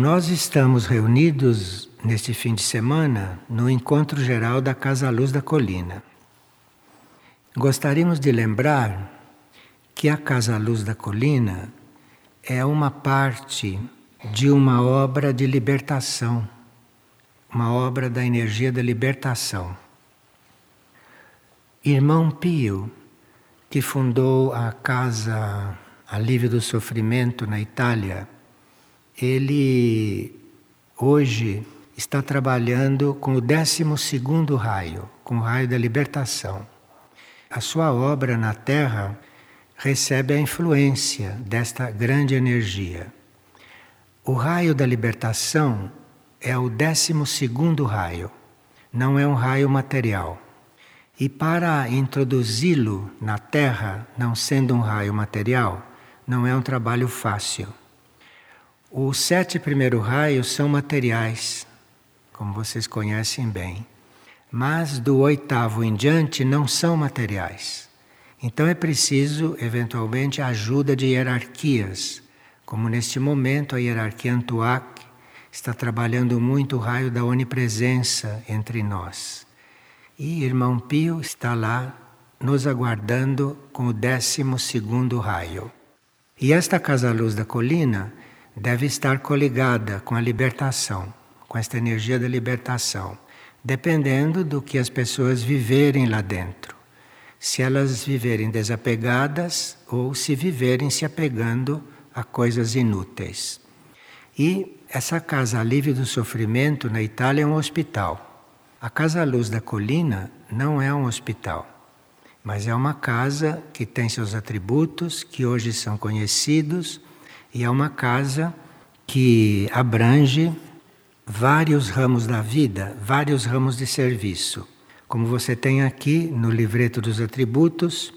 Nós estamos reunidos neste fim de semana no encontro geral da Casa Luz da Colina. Gostaríamos de lembrar que a Casa Luz da Colina é uma parte de uma obra de libertação, uma obra da energia da libertação. Irmão Pio, que fundou a Casa Alívio do Sofrimento na Itália, ele hoje está trabalhando com o 12 raio, com o raio da libertação. A sua obra na Terra recebe a influência desta grande energia. O raio da libertação é o 12 raio, não é um raio material. E para introduzi-lo na Terra, não sendo um raio material, não é um trabalho fácil. Os sete primeiros raios são materiais, como vocês conhecem bem, mas do oitavo em diante não são materiais. Então é preciso, eventualmente, a ajuda de hierarquias, como neste momento a hierarquia Antuac está trabalhando muito o raio da onipresença entre nós. E irmão Pio está lá nos aguardando com o décimo segundo raio. E esta Casa Luz da Colina deve estar coligada com a libertação, com esta energia da libertação, dependendo do que as pessoas viverem lá dentro. Se elas viverem desapegadas ou se viverem se apegando a coisas inúteis. E essa Casa Livre do Sofrimento na Itália é um hospital. A Casa Luz da Colina não é um hospital, mas é uma casa que tem seus atributos, que hoje são conhecidos e é uma casa que abrange vários ramos da vida, vários ramos de serviço. Como você tem aqui no livreto dos atributos,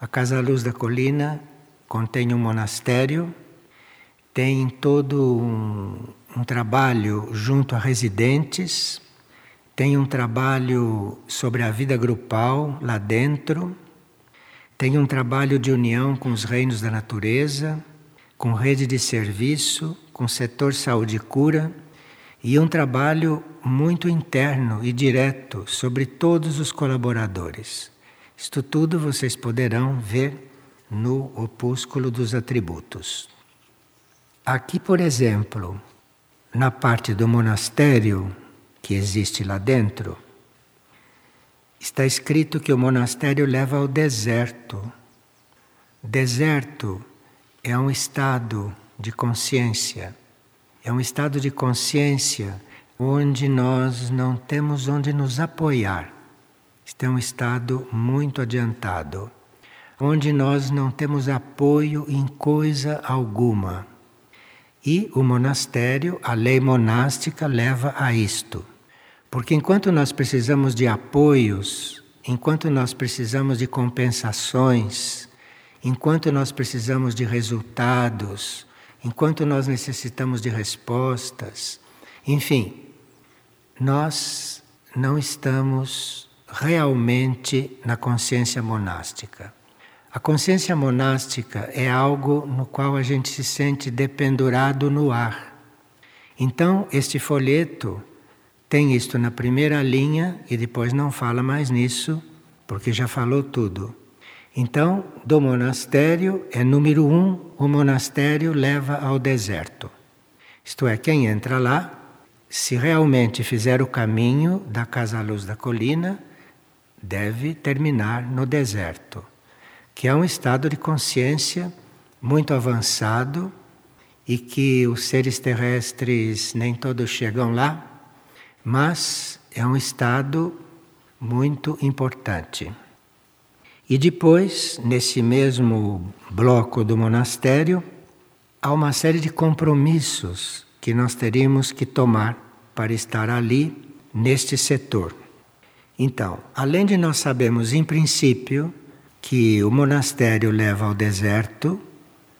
a Casa Luz da Colina contém um monastério, tem todo um, um trabalho junto a residentes, tem um trabalho sobre a vida grupal lá dentro, tem um trabalho de união com os reinos da natureza com rede de serviço, com setor saúde e cura e um trabalho muito interno e direto sobre todos os colaboradores. Isto tudo vocês poderão ver no opúsculo dos atributos. Aqui, por exemplo, na parte do monastério que existe lá dentro, está escrito que o monastério leva ao deserto. Deserto é um estado de consciência. É um estado de consciência onde nós não temos onde nos apoiar. Este é um estado muito adiantado, onde nós não temos apoio em coisa alguma. E o monastério, a lei monástica, leva a isto. Porque enquanto nós precisamos de apoios, enquanto nós precisamos de compensações, enquanto nós precisamos de resultados, enquanto nós necessitamos de respostas, enfim, nós não estamos realmente na consciência monástica. A consciência monástica é algo no qual a gente se sente dependurado no ar. Então, este folheto tem isto na primeira linha e depois não fala mais nisso, porque já falou tudo. Então, do monastério é número um, o monastério leva ao deserto. Isto é, quem entra lá, se realmente fizer o caminho da Casa Luz da Colina, deve terminar no deserto, que é um estado de consciência muito avançado e que os seres terrestres nem todos chegam lá, mas é um estado muito importante. E depois, nesse mesmo bloco do monastério, há uma série de compromissos que nós teríamos que tomar para estar ali, neste setor. Então, além de nós sabermos em princípio que o monastério leva ao deserto,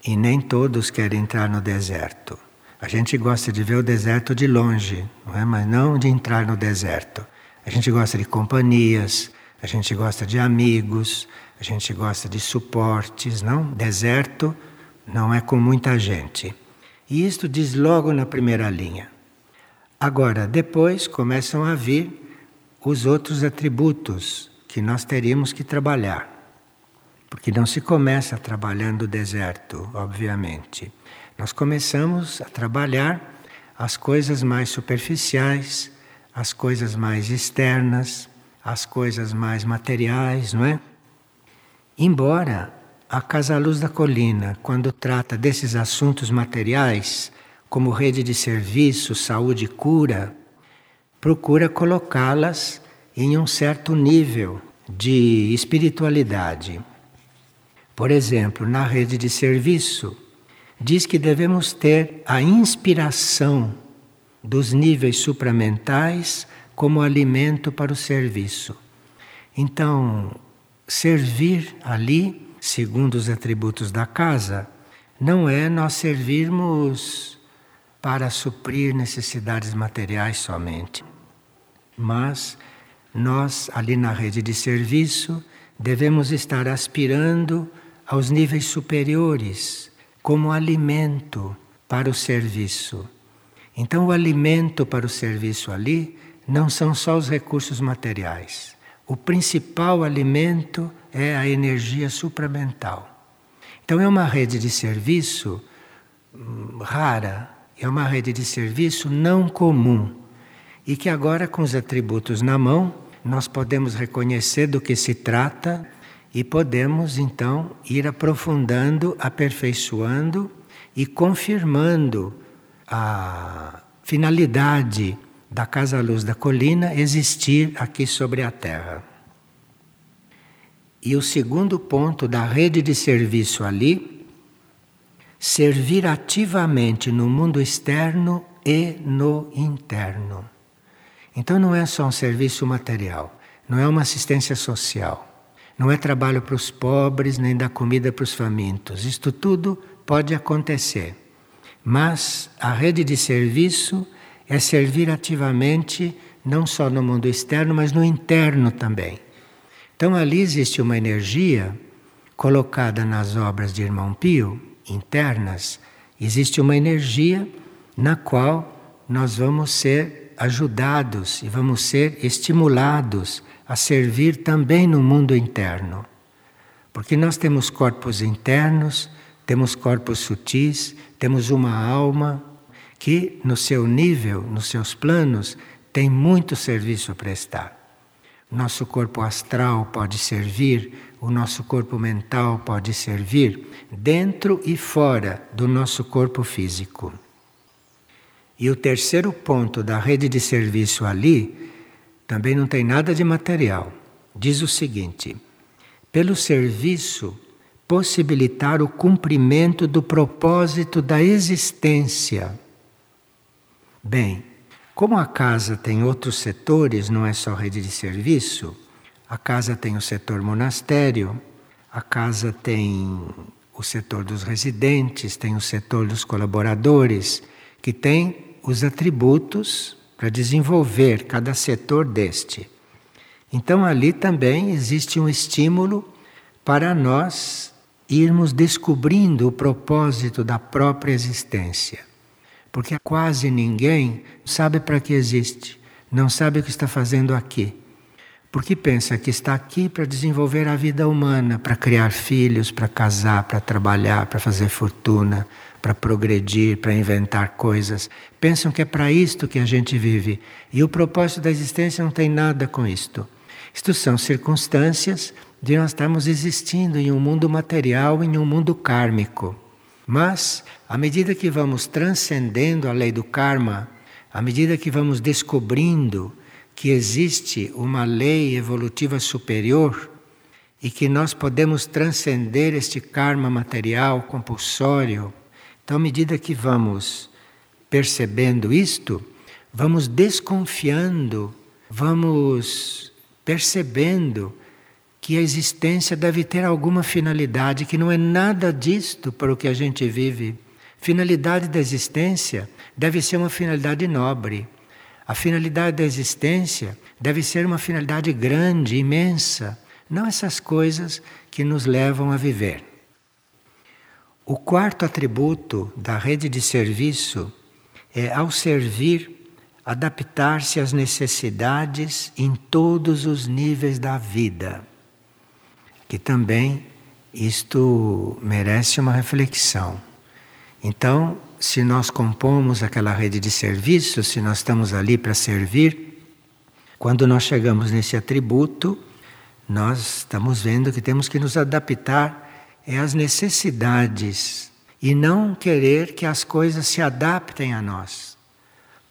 e nem todos querem entrar no deserto. A gente gosta de ver o deserto de longe, não é? mas não de entrar no deserto. A gente gosta de companhias, a gente gosta de amigos, a gente gosta de suportes, não? Deserto não é com muita gente. E isto diz logo na primeira linha. Agora, depois começam a vir os outros atributos que nós teríamos que trabalhar. Porque não se começa trabalhando o deserto, obviamente. Nós começamos a trabalhar as coisas mais superficiais, as coisas mais externas, as coisas mais materiais, não é? Embora a Casa Luz da Colina, quando trata desses assuntos materiais, como rede de serviço, saúde e cura, procura colocá-las em um certo nível de espiritualidade. Por exemplo, na rede de serviço, diz que devemos ter a inspiração dos níveis supramentais como alimento para o serviço. Então, servir ali segundo os atributos da casa, não é nós servirmos para suprir necessidades materiais somente. Mas nós, ali na rede de serviço, devemos estar aspirando aos níveis superiores, como alimento para o serviço. Então, o alimento para o serviço ali não são só os recursos materiais. O principal alimento é a energia supramental. Então, é uma rede de serviço hum, rara, é uma rede de serviço não comum. E que agora, com os atributos na mão, nós podemos reconhecer do que se trata e podemos então ir aprofundando, aperfeiçoando e confirmando a finalidade da Casa Luz da Colina existir aqui sobre a Terra. E o segundo ponto da rede de serviço ali, servir ativamente no mundo externo e no interno. Então não é só um serviço material, não é uma assistência social, não é trabalho para os pobres nem dar comida para os famintos. Isto tudo pode acontecer. Mas a rede de serviço é servir ativamente não só no mundo externo, mas no interno também. Então ali existe uma energia colocada nas obras de Irmão Pio, internas, existe uma energia na qual nós vamos ser ajudados e vamos ser estimulados a servir também no mundo interno. Porque nós temos corpos internos, temos corpos sutis, temos uma alma que, no seu nível, nos seus planos, tem muito serviço a prestar. Nosso corpo astral pode servir, o nosso corpo mental pode servir, dentro e fora do nosso corpo físico. E o terceiro ponto da rede de serviço ali também não tem nada de material. Diz o seguinte: pelo serviço, possibilitar o cumprimento do propósito da existência. Bem, como a casa tem outros setores, não é só rede de serviço, a casa tem o setor monastério, a casa tem o setor dos residentes, tem o setor dos colaboradores, que tem os atributos para desenvolver cada setor deste. Então ali também existe um estímulo para nós irmos descobrindo o propósito da própria existência porque quase ninguém sabe para que existe, não sabe o que está fazendo aqui. Porque pensa que está aqui para desenvolver a vida humana, para criar filhos, para casar, para trabalhar, para fazer fortuna, para progredir, para inventar coisas. Pensam que é para isto que a gente vive. E o propósito da existência não tem nada com isto. Isto são circunstâncias de nós estarmos existindo em um mundo material, em um mundo kármico. Mas, à medida que vamos transcendendo a lei do karma, à medida que vamos descobrindo que existe uma lei evolutiva superior e que nós podemos transcender este karma material compulsório, então, à medida que vamos percebendo isto, vamos desconfiando, vamos percebendo que a existência deve ter alguma finalidade, que não é nada disto para o que a gente vive. Finalidade da existência deve ser uma finalidade nobre. A finalidade da existência deve ser uma finalidade grande, imensa, não essas coisas que nos levam a viver. O quarto atributo da rede de serviço é, ao servir, adaptar-se às necessidades em todos os níveis da vida. Que também isto merece uma reflexão. Então, se nós compomos aquela rede de serviço, se nós estamos ali para servir, quando nós chegamos nesse atributo, nós estamos vendo que temos que nos adaptar é as necessidades e não querer que as coisas se adaptem a nós.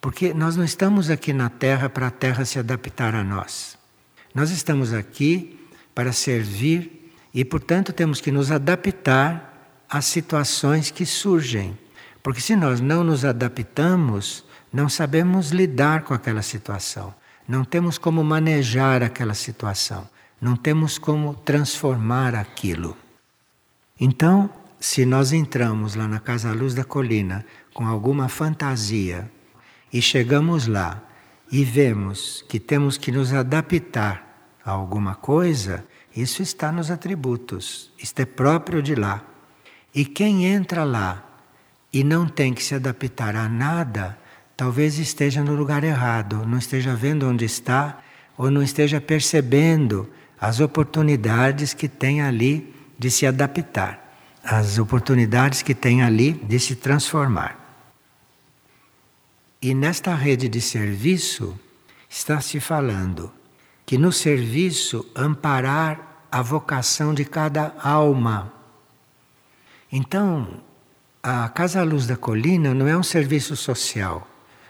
Porque nós não estamos aqui na Terra para a Terra se adaptar a nós. Nós estamos aqui para servir e, portanto, temos que nos adaptar às situações que surgem. Porque se nós não nos adaptamos, não sabemos lidar com aquela situação, não temos como manejar aquela situação, não temos como transformar aquilo. Então, se nós entramos lá na Casa Luz da Colina com alguma fantasia e chegamos lá e vemos que temos que nos adaptar a alguma coisa, isso está nos atributos, isto é próprio de lá. E quem entra lá e não tem que se adaptar a nada, talvez esteja no lugar errado, não esteja vendo onde está ou não esteja percebendo as oportunidades que tem ali de se adaptar, as oportunidades que tem ali de se transformar. E nesta rede de serviço está se falando que no serviço amparar a vocação de cada alma. Então, a Casa Luz da Colina não é um serviço social,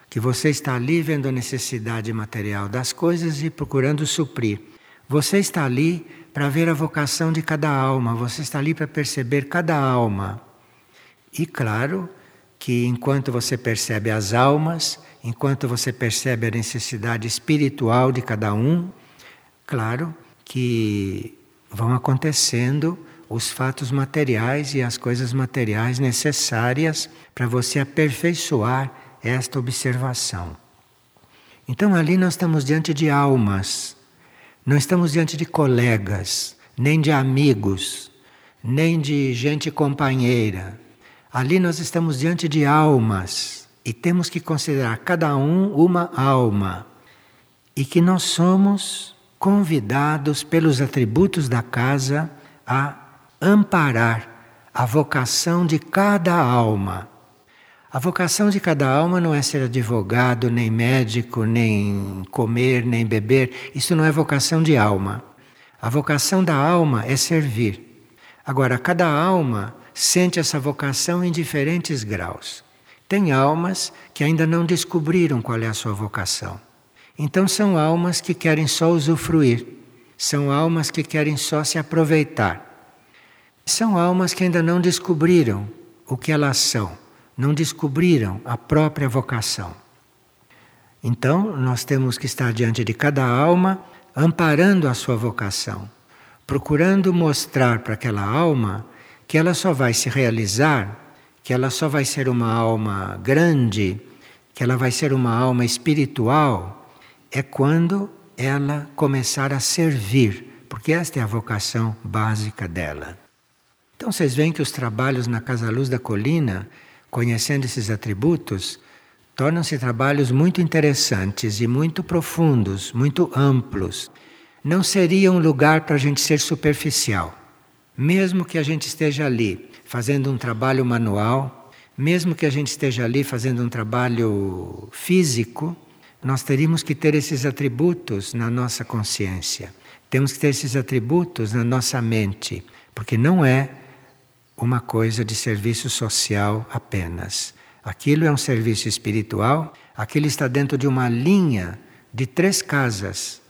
que você está ali vendo a necessidade material das coisas e procurando suprir. Você está ali para ver a vocação de cada alma, você está ali para perceber cada alma. E claro que enquanto você percebe as almas, enquanto você percebe a necessidade espiritual de cada um, claro que vão acontecendo os fatos materiais e as coisas materiais necessárias para você aperfeiçoar esta observação. Então ali nós estamos diante de almas não estamos diante de colegas, nem de amigos, nem de gente companheira. Ali nós estamos diante de almas e temos que considerar cada um uma alma. E que nós somos convidados pelos atributos da casa a amparar a vocação de cada alma. A vocação de cada alma não é ser advogado, nem médico, nem comer, nem beber. Isso não é vocação de alma. A vocação da alma é servir. Agora, cada alma sente essa vocação em diferentes graus. Tem almas que ainda não descobriram qual é a sua vocação. Então, são almas que querem só usufruir, são almas que querem só se aproveitar. São almas que ainda não descobriram o que elas são não descobriram a própria vocação. Então, nós temos que estar diante de cada alma, amparando a sua vocação, procurando mostrar para aquela alma que ela só vai se realizar, que ela só vai ser uma alma grande, que ela vai ser uma alma espiritual, é quando ela começar a servir, porque esta é a vocação básica dela. Então vocês veem que os trabalhos na Casa Luz da Colina conhecendo esses atributos, tornam-se trabalhos muito interessantes e muito profundos, muito amplos. Não seria um lugar para a gente ser superficial. Mesmo que a gente esteja ali fazendo um trabalho manual, mesmo que a gente esteja ali fazendo um trabalho físico, nós teríamos que ter esses atributos na nossa consciência. Temos que ter esses atributos na nossa mente, porque não é uma coisa de serviço social apenas. Aquilo é um serviço espiritual, aquilo está dentro de uma linha de três casas.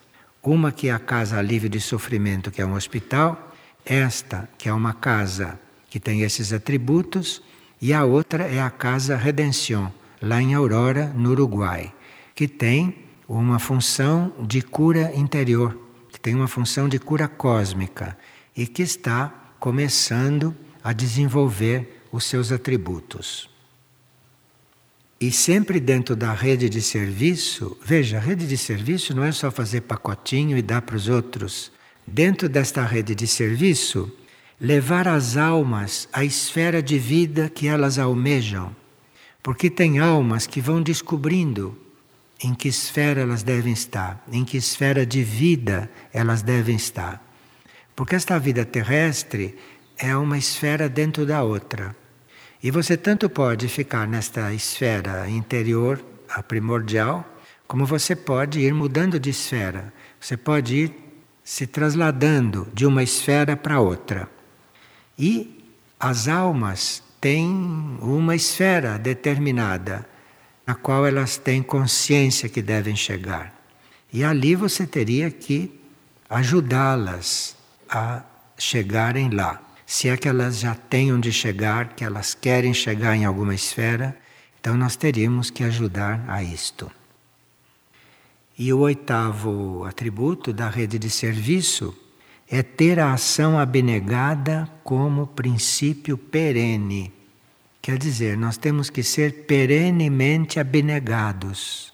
Uma que é a casa livre de sofrimento, que é um hospital, esta que é uma casa que tem esses atributos, e a outra é a Casa Redenção, lá em Aurora, no Uruguai, que tem uma função de cura interior, que tem uma função de cura cósmica e que está começando a desenvolver os seus atributos. E sempre dentro da rede de serviço, veja, a rede de serviço não é só fazer pacotinho e dar para os outros. Dentro desta rede de serviço levar as almas à esfera de vida que elas almejam. Porque tem almas que vão descobrindo em que esfera elas devem estar, em que esfera de vida elas devem estar. Porque esta vida terrestre é uma esfera dentro da outra. E você tanto pode ficar nesta esfera interior, a primordial, como você pode ir mudando de esfera. Você pode ir se trasladando de uma esfera para outra. E as almas têm uma esfera determinada, na qual elas têm consciência que devem chegar. E ali você teria que ajudá-las a chegarem lá. Se é que elas já têm onde chegar, que elas querem chegar em alguma esfera, então nós teríamos que ajudar a isto. E o oitavo atributo da rede de serviço é ter a ação abnegada como princípio perene. Quer dizer, nós temos que ser perenemente abnegados,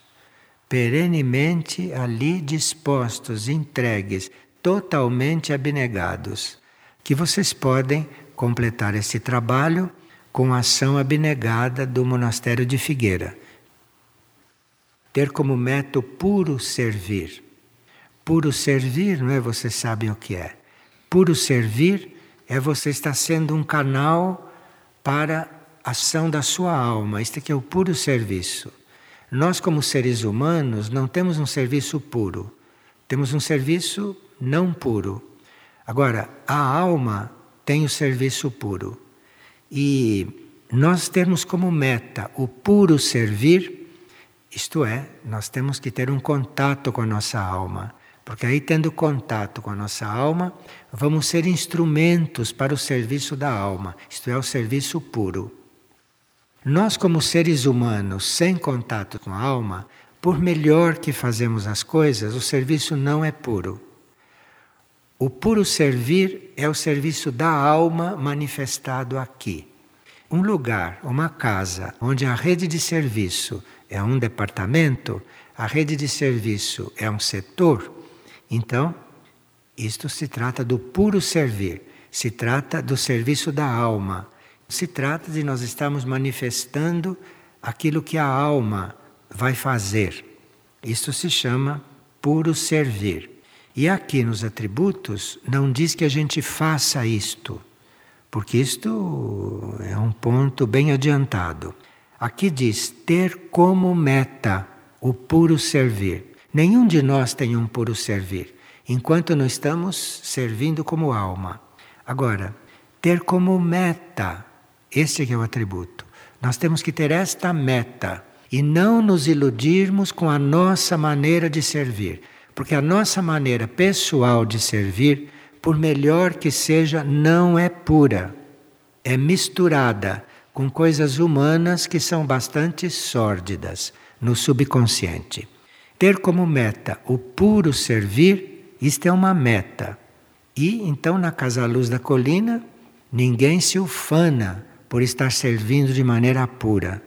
perenemente ali dispostos, entregues, totalmente abnegados. Que vocês podem completar esse trabalho com a ação abnegada do monastério de Figueira. Ter como meta puro servir Puro servir, não é? Vocês sabem o que é. Puro servir é você estar sendo um canal para ação da sua alma. Isto aqui é o puro serviço. Nós, como seres humanos, não temos um serviço puro. Temos um serviço não puro. Agora, a alma tem o serviço puro. E nós temos como meta o puro servir, isto é, nós temos que ter um contato com a nossa alma. Porque aí, tendo contato com a nossa alma, vamos ser instrumentos para o serviço da alma, isto é, o serviço puro. Nós, como seres humanos, sem contato com a alma, por melhor que fazemos as coisas, o serviço não é puro. O puro servir é o serviço da alma manifestado aqui. Um lugar, uma casa, onde a rede de serviço é um departamento, a rede de serviço é um setor, então, isto se trata do puro servir, se trata do serviço da alma, se trata de nós estarmos manifestando aquilo que a alma vai fazer. Isto se chama puro servir. E aqui nos atributos não diz que a gente faça isto, porque isto é um ponto bem adiantado. Aqui diz ter como meta o puro servir. Nenhum de nós tem um puro servir, enquanto não estamos servindo como alma. Agora, ter como meta, este é o atributo. Nós temos que ter esta meta e não nos iludirmos com a nossa maneira de servir, porque a nossa maneira pessoal de servir, por melhor que seja, não é pura. É misturada com coisas humanas que são bastante sórdidas no subconsciente. Ter como meta o puro servir, isto é uma meta. E então na Casa Luz da Colina, ninguém se ufana por estar servindo de maneira pura,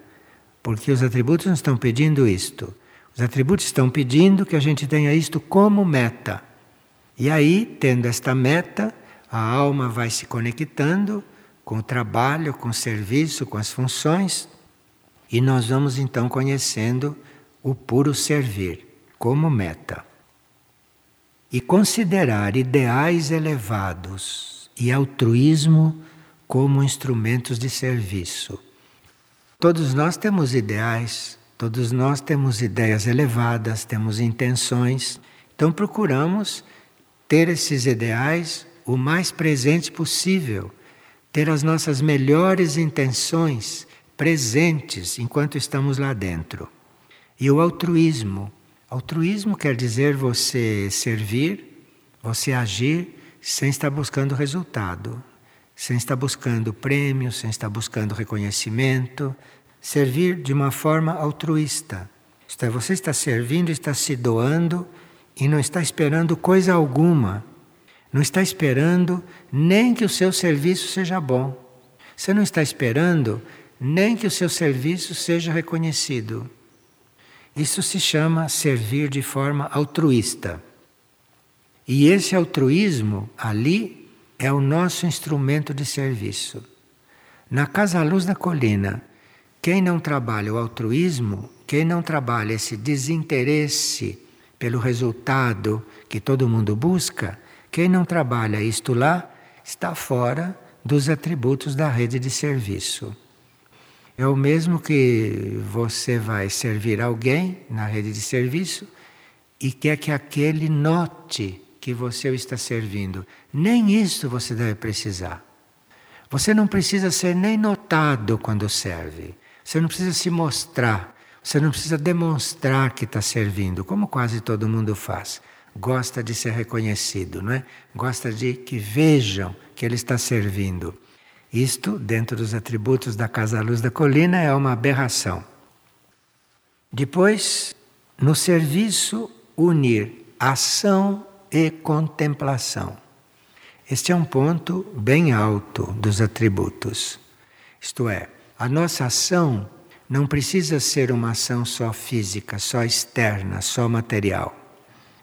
porque os atributos não estão pedindo isto. Os atributos estão pedindo que a gente tenha isto como meta. E aí, tendo esta meta, a alma vai se conectando com o trabalho, com o serviço, com as funções, e nós vamos então conhecendo o puro servir como meta. E considerar ideais elevados e altruísmo como instrumentos de serviço. Todos nós temos ideais, todos nós temos ideias elevadas, temos intenções, então procuramos ter esses ideais o mais presente possível, ter as nossas melhores intenções presentes enquanto estamos lá dentro. E o altruísmo Altruísmo quer dizer você servir, você agir sem estar buscando resultado, sem estar buscando prêmio, sem estar buscando reconhecimento. Servir de uma forma altruísta. Isto é, você está servindo, está se doando e não está esperando coisa alguma. Não está esperando nem que o seu serviço seja bom. Você não está esperando nem que o seu serviço seja reconhecido. Isso se chama servir de forma altruísta. E esse altruísmo ali é o nosso instrumento de serviço. Na Casa Luz da Colina, quem não trabalha o altruísmo, quem não trabalha esse desinteresse pelo resultado que todo mundo busca, quem não trabalha isto lá, está fora dos atributos da rede de serviço. É o mesmo que você vai servir alguém na rede de serviço e quer que aquele note que você o está servindo. Nem isso você deve precisar. Você não precisa ser nem notado quando serve. Você não precisa se mostrar. Você não precisa demonstrar que está servindo, como quase todo mundo faz. Gosta de ser reconhecido, não é? Gosta de que vejam que ele está servindo. Isto, dentro dos atributos da Casa Luz da Colina, é uma aberração. Depois, no serviço, unir ação e contemplação. Este é um ponto bem alto dos atributos. Isto é, a nossa ação não precisa ser uma ação só física, só externa, só material.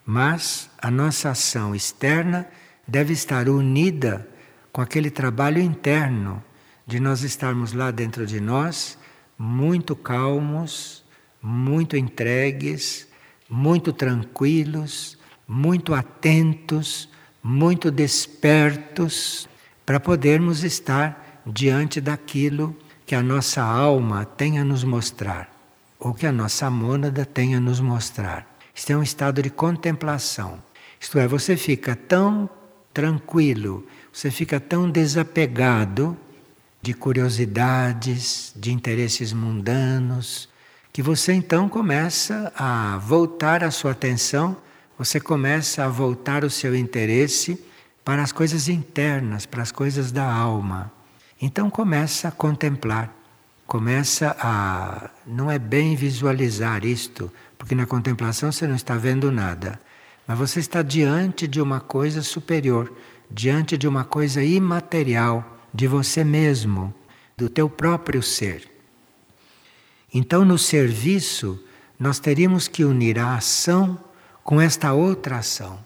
Mas a nossa ação externa deve estar unida com aquele trabalho interno de nós estarmos lá dentro de nós, muito calmos, muito entregues, muito tranquilos, muito atentos, muito despertos, para podermos estar diante daquilo que a nossa alma tem a nos mostrar, ou que a nossa mônada tem a nos mostrar. Isto é um estado de contemplação. Isto é, você fica tão tranquilo, você fica tão desapegado de curiosidades, de interesses mundanos, que você então começa a voltar a sua atenção, você começa a voltar o seu interesse para as coisas internas, para as coisas da alma. Então começa a contemplar, começa a. Não é bem visualizar isto, porque na contemplação você não está vendo nada, mas você está diante de uma coisa superior, diante de uma coisa imaterial, de você mesmo, do teu próprio ser. Então, no serviço, nós teríamos que unir a ação com esta outra ação.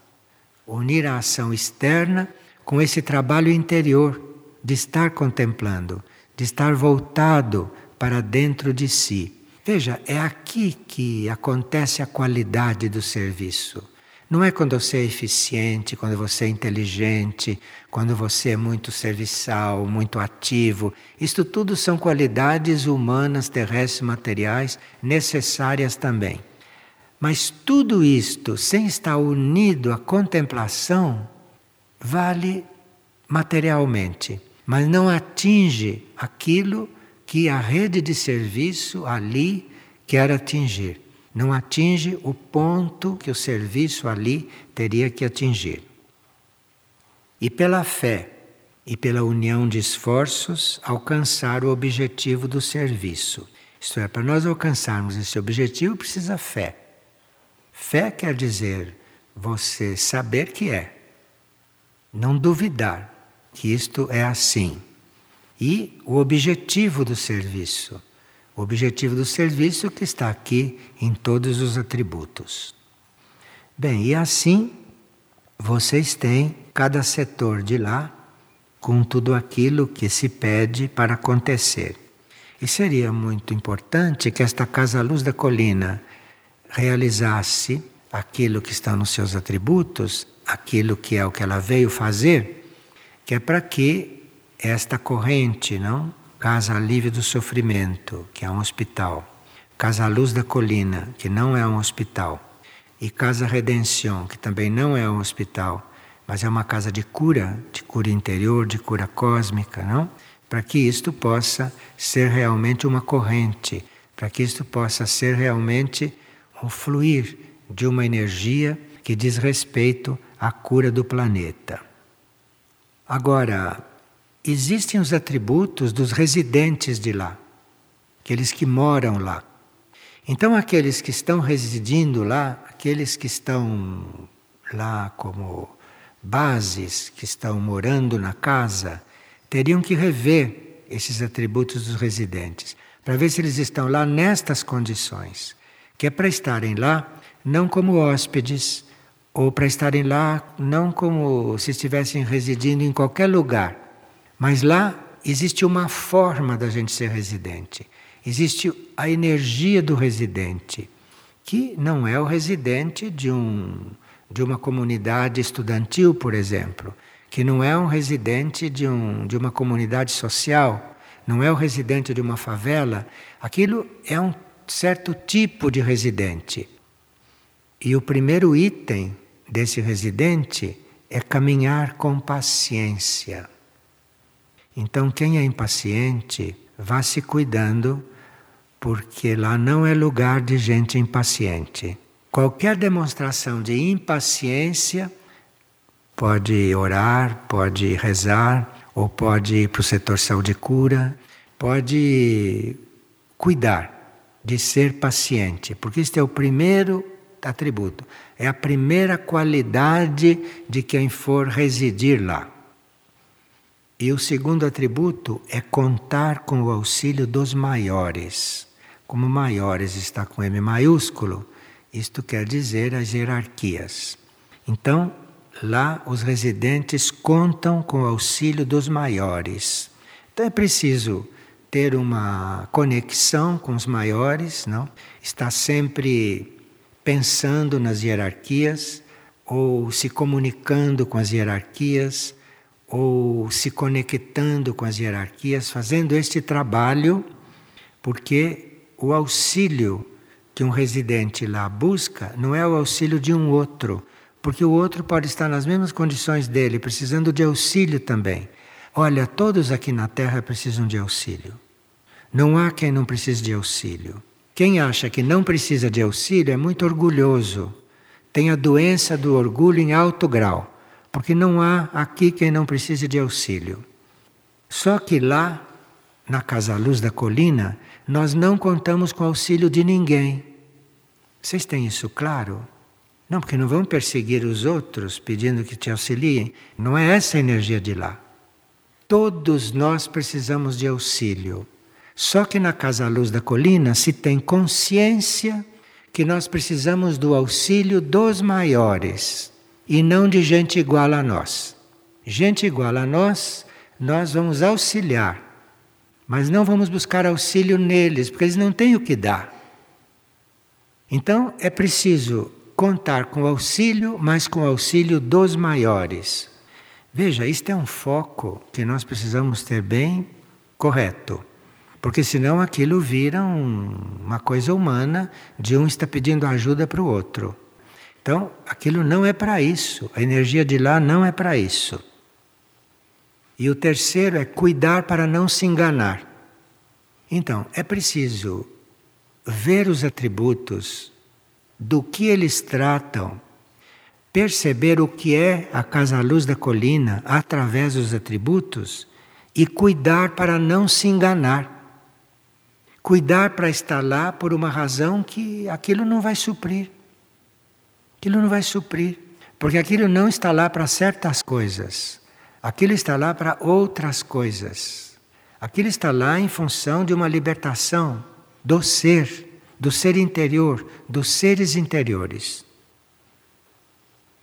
Unir a ação externa com esse trabalho interior de estar contemplando, de estar voltado para dentro de si. Veja, é aqui que acontece a qualidade do serviço. Não é quando você é eficiente, quando você é inteligente, quando você é muito serviçal, muito ativo. Isto tudo são qualidades humanas, terrestres, materiais, necessárias também. Mas tudo isto, sem estar unido à contemplação, vale materialmente, mas não atinge aquilo que a rede de serviço ali quer atingir não atinge o ponto que o serviço ali teria que atingir. E pela fé e pela união de esforços, alcançar o objetivo do serviço. Isto é, para nós alcançarmos esse objetivo, precisa fé. Fé quer dizer você saber que é, não duvidar que isto é assim. E o objetivo do serviço. O objetivo do serviço que está aqui em todos os atributos. Bem, e assim vocês têm cada setor de lá com tudo aquilo que se pede para acontecer. E seria muito importante que esta Casa Luz da Colina realizasse aquilo que está nos seus atributos, aquilo que é o que ela veio fazer, que é para que esta corrente, não, Casa Alívio do Sofrimento, que é um hospital, Casa Luz da Colina, que não é um hospital, e Casa Redenção, que também não é um hospital, mas é uma casa de cura, de cura interior, de cura cósmica, não? Para que isto possa ser realmente uma corrente, para que isto possa ser realmente um fluir de uma energia que diz respeito à cura do planeta. Agora, existem os atributos dos residentes de lá, aqueles que moram lá. Então, aqueles que estão residindo lá, aqueles que estão lá como bases, que estão morando na casa, teriam que rever esses atributos dos residentes, para ver se eles estão lá nestas condições, que é para estarem lá não como hóspedes ou para estarem lá não como se estivessem residindo em qualquer lugar, mas lá existe uma forma da gente ser residente. Existe a energia do residente, que não é o residente de um de uma comunidade estudantil, por exemplo, que não é um residente de, um, de uma comunidade social, não é o residente de uma favela, aquilo é um certo tipo de residente. E o primeiro item desse residente é caminhar com paciência. Então, quem é impaciente, vá se cuidando, porque lá não é lugar de gente impaciente. Qualquer demonstração de impaciência pode orar, pode rezar, ou pode ir para o setor saúde e cura, pode cuidar de ser paciente, porque este é o primeiro atributo, é a primeira qualidade de quem for residir lá. E o segundo atributo é contar com o auxílio dos maiores. Como maiores está com M maiúsculo, isto quer dizer as hierarquias. Então, lá os residentes contam com o auxílio dos maiores. Então é preciso ter uma conexão com os maiores, não? Está sempre pensando nas hierarquias ou se comunicando com as hierarquias ou se conectando com as hierarquias, fazendo este trabalho, porque o auxílio que um residente lá busca não é o auxílio de um outro, porque o outro pode estar nas mesmas condições dele, precisando de auxílio também. Olha, todos aqui na Terra precisam de auxílio. Não há quem não precise de auxílio. Quem acha que não precisa de auxílio é muito orgulhoso. Tem a doença do orgulho em alto grau, porque não há aqui quem não precise de auxílio. Só que lá, na Casa Luz da Colina, nós não contamos com auxílio de ninguém. Vocês têm isso claro? Não, porque não vão perseguir os outros pedindo que te auxiliem. Não é essa a energia de lá. Todos nós precisamos de auxílio. Só que na Casa Luz da Colina se tem consciência que nós precisamos do auxílio dos maiores e não de gente igual a nós. Gente igual a nós, nós vamos auxiliar mas não vamos buscar auxílio neles, porque eles não têm o que dar. Então é preciso contar com o auxílio, mas com o auxílio dos maiores. Veja, isto é um foco que nós precisamos ter bem correto. Porque senão aquilo vira um, uma coisa humana de um está pedindo ajuda para o outro. Então, aquilo não é para isso. A energia de lá não é para isso. E o terceiro é cuidar para não se enganar. Então, é preciso ver os atributos, do que eles tratam, perceber o que é a Casa Luz da Colina através dos atributos e cuidar para não se enganar. Cuidar para estar lá por uma razão que aquilo não vai suprir. Aquilo não vai suprir. Porque aquilo não está lá para certas coisas. Aquilo está lá para outras coisas. Aquilo está lá em função de uma libertação do ser, do ser interior, dos seres interiores.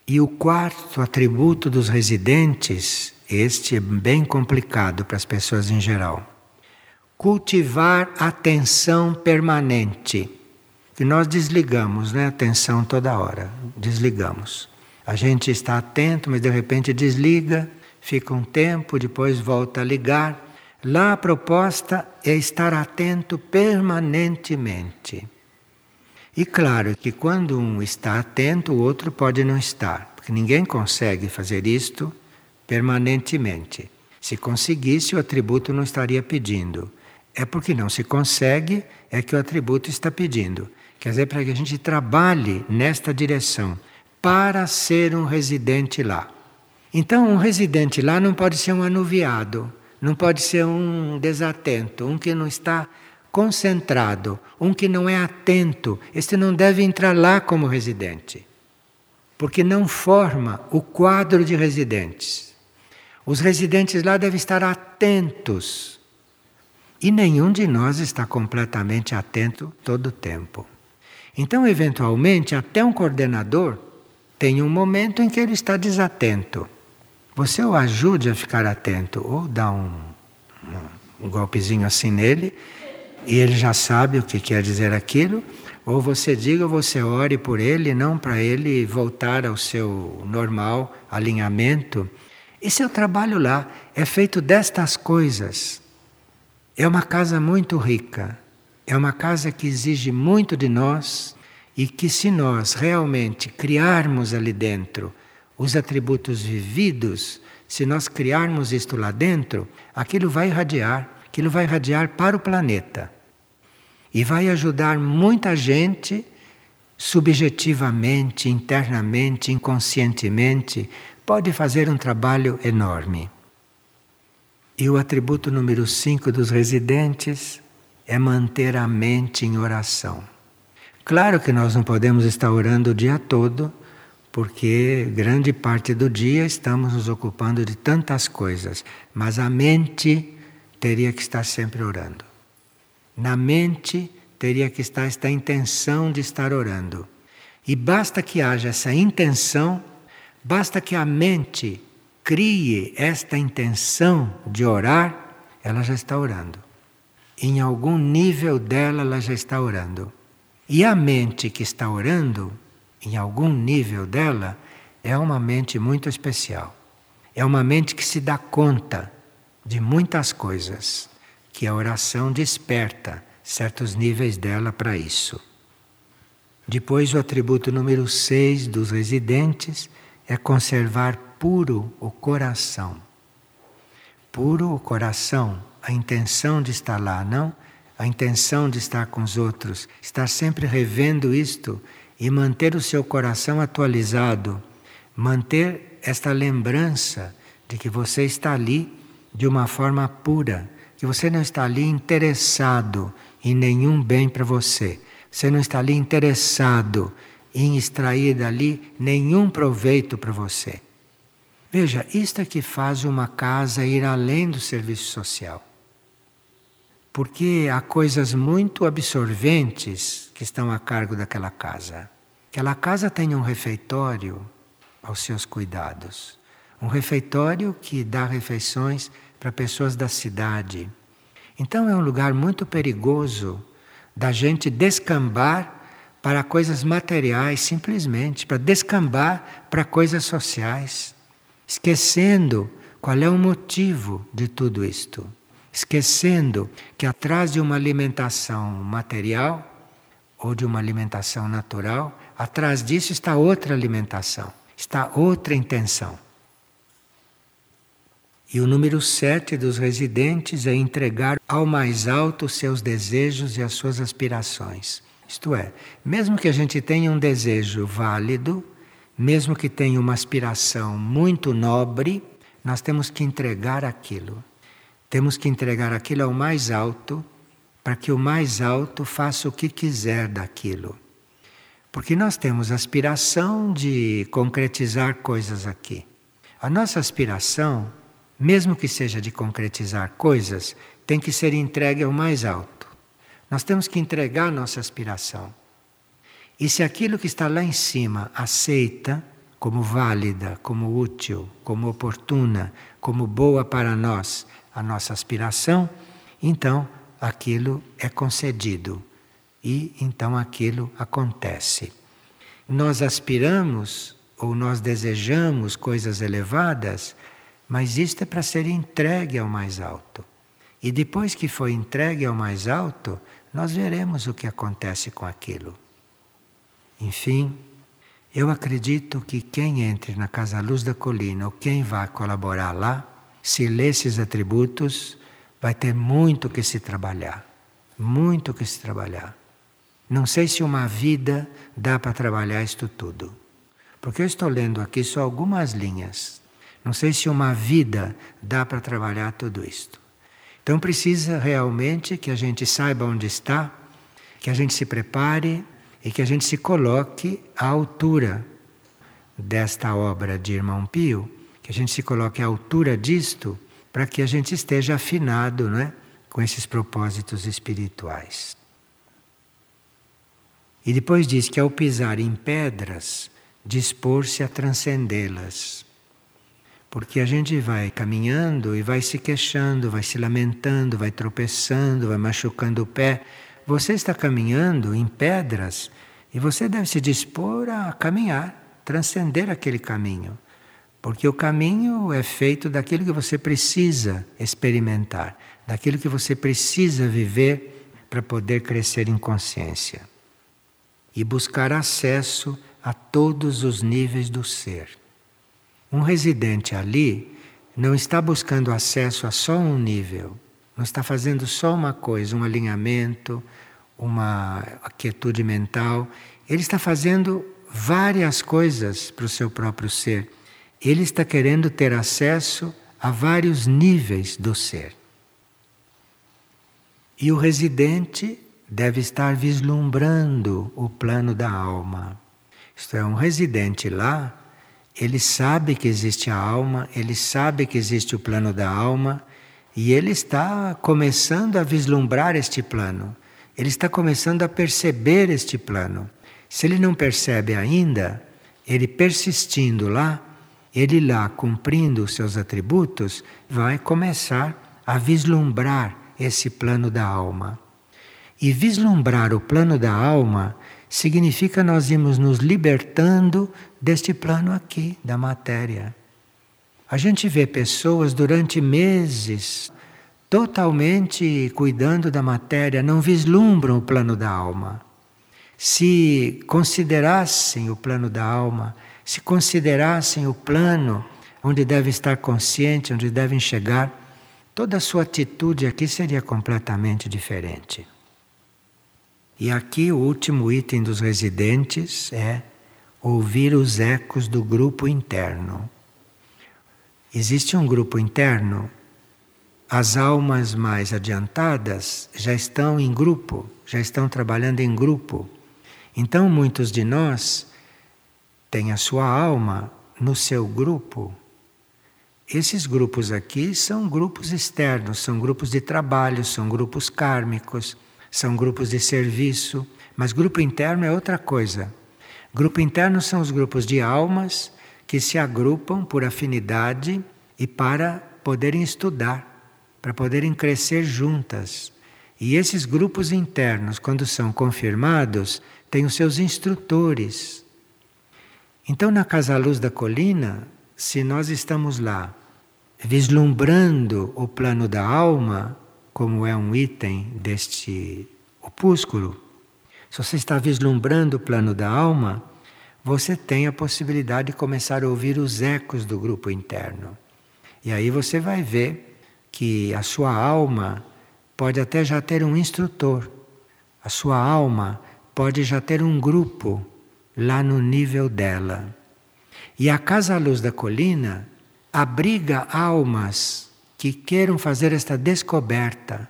E o quarto atributo dos residentes, este é bem complicado para as pessoas em geral. Cultivar atenção permanente. Que nós desligamos, né? Atenção toda hora, desligamos. A gente está atento, mas de repente desliga fica um tempo, depois volta a ligar. Lá a proposta é estar atento permanentemente. E claro que quando um está atento, o outro pode não estar, porque ninguém consegue fazer isto permanentemente. Se conseguisse, o atributo não estaria pedindo. É porque não se consegue, é que o atributo está pedindo. Quer dizer, para que a gente trabalhe nesta direção, para ser um residente lá. Então, um residente lá não pode ser um anuviado, não pode ser um desatento, um que não está concentrado, um que não é atento. Este não deve entrar lá como residente, porque não forma o quadro de residentes. Os residentes lá devem estar atentos. E nenhum de nós está completamente atento todo o tempo. Então, eventualmente, até um coordenador tem um momento em que ele está desatento. Você o ajude a ficar atento, ou dá um, um, um golpezinho assim nele, e ele já sabe o que quer dizer aquilo, ou você diga, ou você ore por ele, não para ele voltar ao seu normal alinhamento. Esse é o trabalho lá, é feito destas coisas. É uma casa muito rica, é uma casa que exige muito de nós e que, se nós realmente criarmos ali dentro os atributos vividos, se nós criarmos isto lá dentro, aquilo vai irradiar, aquilo vai irradiar para o planeta. E vai ajudar muita gente subjetivamente, internamente, inconscientemente, pode fazer um trabalho enorme. E o atributo número 5 dos residentes é manter a mente em oração. Claro que nós não podemos estar orando o dia todo, porque grande parte do dia estamos nos ocupando de tantas coisas, mas a mente teria que estar sempre orando. Na mente teria que estar esta intenção de estar orando. E basta que haja essa intenção, basta que a mente crie esta intenção de orar, ela já está orando. Em algum nível dela, ela já está orando. E a mente que está orando, em algum nível dela, é uma mente muito especial. É uma mente que se dá conta de muitas coisas, que a oração desperta certos níveis dela para isso. Depois, o atributo número 6 dos residentes é conservar puro o coração. Puro o coração, a intenção de estar lá, não? A intenção de estar com os outros, estar sempre revendo isto e manter o seu coração atualizado, manter esta lembrança de que você está ali de uma forma pura, que você não está ali interessado em nenhum bem para você, você não está ali interessado em extrair dali nenhum proveito para você. Veja, isto é que faz uma casa ir além do serviço social. Porque há coisas muito absorventes que estão a cargo daquela casa. Aquela casa tem um refeitório aos seus cuidados. Um refeitório que dá refeições para pessoas da cidade. Então é um lugar muito perigoso da gente descambar para coisas materiais, simplesmente, para descambar para coisas sociais esquecendo qual é o motivo de tudo isto. Esquecendo que atrás de uma alimentação material ou de uma alimentação natural, atrás disso está outra alimentação, está outra intenção. E o número sete dos residentes é entregar ao mais alto os seus desejos e as suas aspirações. Isto é, mesmo que a gente tenha um desejo válido, mesmo que tenha uma aspiração muito nobre, nós temos que entregar aquilo. Temos que entregar aquilo ao mais alto, para que o mais alto faça o que quiser daquilo. Porque nós temos aspiração de concretizar coisas aqui. A nossa aspiração, mesmo que seja de concretizar coisas, tem que ser entregue ao mais alto. Nós temos que entregar nossa aspiração. E se aquilo que está lá em cima aceita como válida, como útil, como oportuna, como boa para nós a nossa aspiração, então aquilo é concedido e então aquilo acontece. Nós aspiramos ou nós desejamos coisas elevadas, mas isto é para ser entregue ao mais alto. E depois que foi entregue ao mais alto, nós veremos o que acontece com aquilo. Enfim, eu acredito que quem entre na Casa Luz da Colina ou quem vá colaborar lá, se lê esses atributos, vai ter muito que se trabalhar. Muito que se trabalhar. Não sei se uma vida dá para trabalhar isto tudo. Porque eu estou lendo aqui só algumas linhas. Não sei se uma vida dá para trabalhar tudo isto. Então precisa realmente que a gente saiba onde está, que a gente se prepare e que a gente se coloque à altura desta obra de Irmão Pio, que a gente se coloque à altura disto, para que a gente esteja afinado não é? com esses propósitos espirituais. E depois diz que ao pisar em pedras, dispor-se a transcendê-las. Porque a gente vai caminhando e vai se queixando, vai se lamentando, vai tropeçando, vai machucando o pé. Você está caminhando em pedras e você deve se dispor a caminhar, transcender aquele caminho. Porque o caminho é feito daquilo que você precisa experimentar, daquilo que você precisa viver para poder crescer em consciência e buscar acesso a todos os níveis do ser. Um residente ali não está buscando acesso a só um nível, não está fazendo só uma coisa, um alinhamento, uma quietude mental. Ele está fazendo várias coisas para o seu próprio ser. Ele está querendo ter acesso a vários níveis do ser. E o residente deve estar vislumbrando o plano da alma. Isto é, um residente lá, ele sabe que existe a alma, ele sabe que existe o plano da alma e ele está começando a vislumbrar este plano. Ele está começando a perceber este plano. Se ele não percebe ainda, ele persistindo lá, ele lá cumprindo os seus atributos, vai começar a vislumbrar esse plano da alma. E vislumbrar o plano da alma significa nós irmos nos libertando deste plano aqui, da matéria. A gente vê pessoas durante meses totalmente cuidando da matéria, não vislumbram o plano da alma. Se considerassem o plano da alma, se considerassem o plano onde deve estar consciente, onde devem chegar, toda a sua atitude aqui seria completamente diferente. E aqui o último item dos residentes é ouvir os ecos do grupo interno. Existe um grupo interno, as almas mais adiantadas já estão em grupo, já estão trabalhando em grupo. Então, muitos de nós têm a sua alma no seu grupo. Esses grupos aqui são grupos externos, são grupos de trabalho, são grupos kármicos são grupos de serviço, mas grupo interno é outra coisa. Grupo interno são os grupos de almas que se agrupam por afinidade e para poderem estudar, para poderem crescer juntas. E esses grupos internos, quando são confirmados, têm os seus instrutores. Então, na Casa Luz da Colina, se nós estamos lá vislumbrando o plano da alma, como é um item deste opúsculo, se você está vislumbrando o plano da alma, você tem a possibilidade de começar a ouvir os ecos do grupo interno. E aí você vai ver que a sua alma pode até já ter um instrutor, a sua alma pode já ter um grupo lá no nível dela. E a Casa Luz da Colina abriga almas que queiram fazer esta descoberta.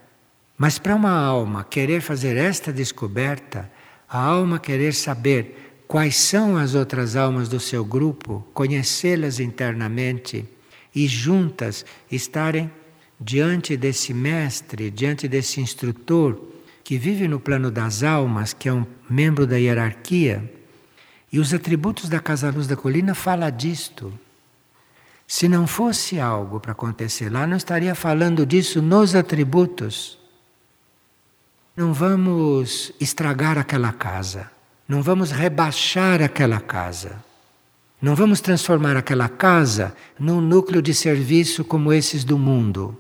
Mas para uma alma querer fazer esta descoberta, a alma querer saber quais são as outras almas do seu grupo, conhecê-las internamente e juntas estarem diante desse mestre, diante desse instrutor que vive no plano das almas, que é um membro da hierarquia. E os atributos da Casa Luz da Colina fala disto. Se não fosse algo para acontecer lá, não estaria falando disso nos atributos. Não vamos estragar aquela casa, não vamos rebaixar aquela casa, não vamos transformar aquela casa num núcleo de serviço como esses do mundo.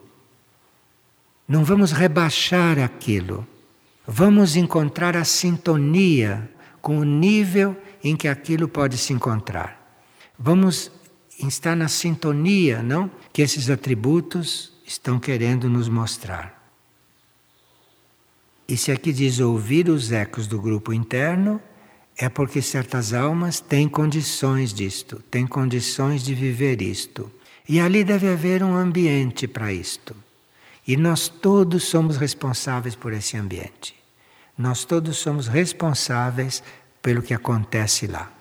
Não vamos rebaixar aquilo. Vamos encontrar a sintonia com o nível em que aquilo pode se encontrar. Vamos está na sintonia, não? Que esses atributos estão querendo nos mostrar. E se aqui diz ouvir os ecos do grupo interno, é porque certas almas têm condições disto, têm condições de viver isto. E ali deve haver um ambiente para isto. E nós todos somos responsáveis por esse ambiente. Nós todos somos responsáveis pelo que acontece lá.